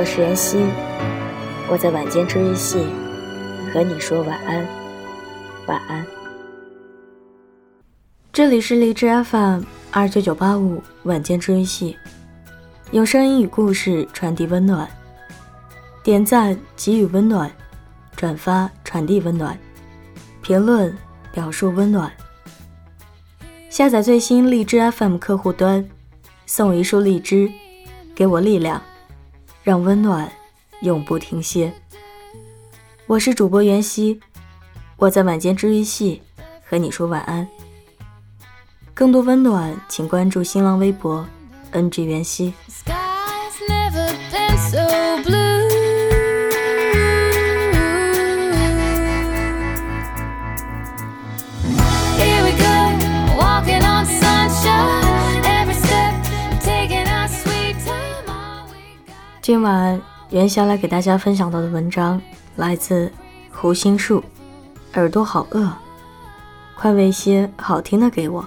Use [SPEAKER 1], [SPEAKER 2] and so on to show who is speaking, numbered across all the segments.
[SPEAKER 1] 我是妍希，我在晚间治愈系和你说晚安，晚安。这里是荔枝 FM 二九九八五晚间治愈系，用声音与故事传递温暖，点赞给予温暖，转发传递温暖，评论表述温暖。下载最新荔枝 FM 客户端，送一束荔枝，给我力量。让温暖永不停歇。我是主播袁熙，我在晚间治愈系和你说晚安。更多温暖，请关注新浪微博 “ng 袁熙”。今晚袁霞来给大家分享到的文章来自胡心树，耳朵好饿，快喂些好听的给我。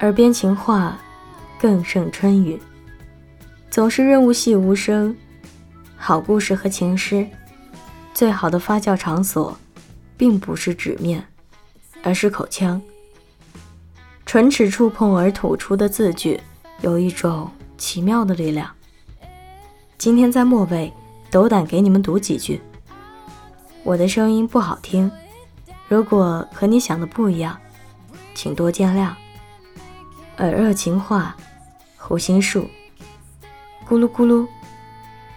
[SPEAKER 1] 耳边情话更胜春雨，总是润物细无声。好故事和情诗，最好的发酵场所，并不是纸面，而是口腔。唇齿触碰而吐出的字句，有一种奇妙的力量。今天在末尾，斗胆给你们读几句。我的声音不好听，如果和你想的不一样，请多见谅。耳热情话，胡心树。咕噜咕噜，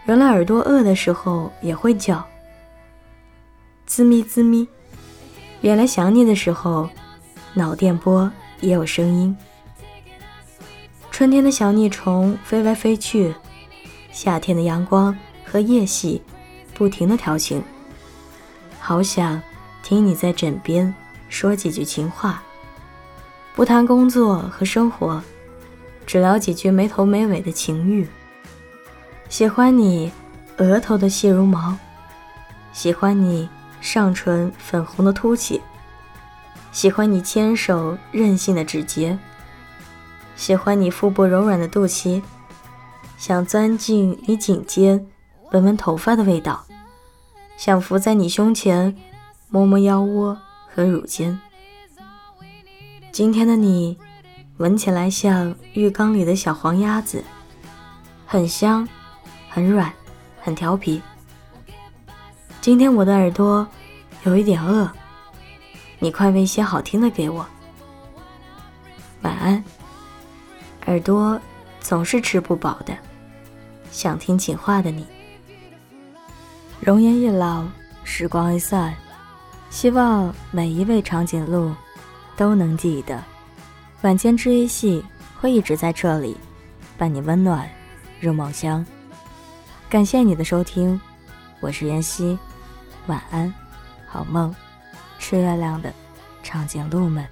[SPEAKER 1] 原来耳朵饿的时候也会叫。滋咪滋咪，原来想你的时候，脑电波也有声音。春天的小腻虫飞来飞去。夏天的阳光和夜戏，不停的调情。好想听你在枕边说几句情话，不谈工作和生活，只聊几句没头没尾的情欲。喜欢你额头的细如毛，喜欢你上唇粉红的凸起，喜欢你牵手任性的指节，喜欢你腹部柔软的肚脐。想钻进你颈间，闻闻头发的味道；想伏在你胸前，摸摸腰窝和乳尖。今天的你，闻起来像浴缸里的小黄鸭子，很香，很软，很调皮。今天我的耳朵有一点饿，你快喂些好听的给我。晚安，耳朵总是吃不饱的。想听情话的你，容颜一老，时光一散，希望每一位长颈鹿都能记得，晚间治愈系会一直在这里，伴你温暖入梦乡。感谢你的收听，我是妍希，晚安，好梦，吃月亮的长颈鹿们。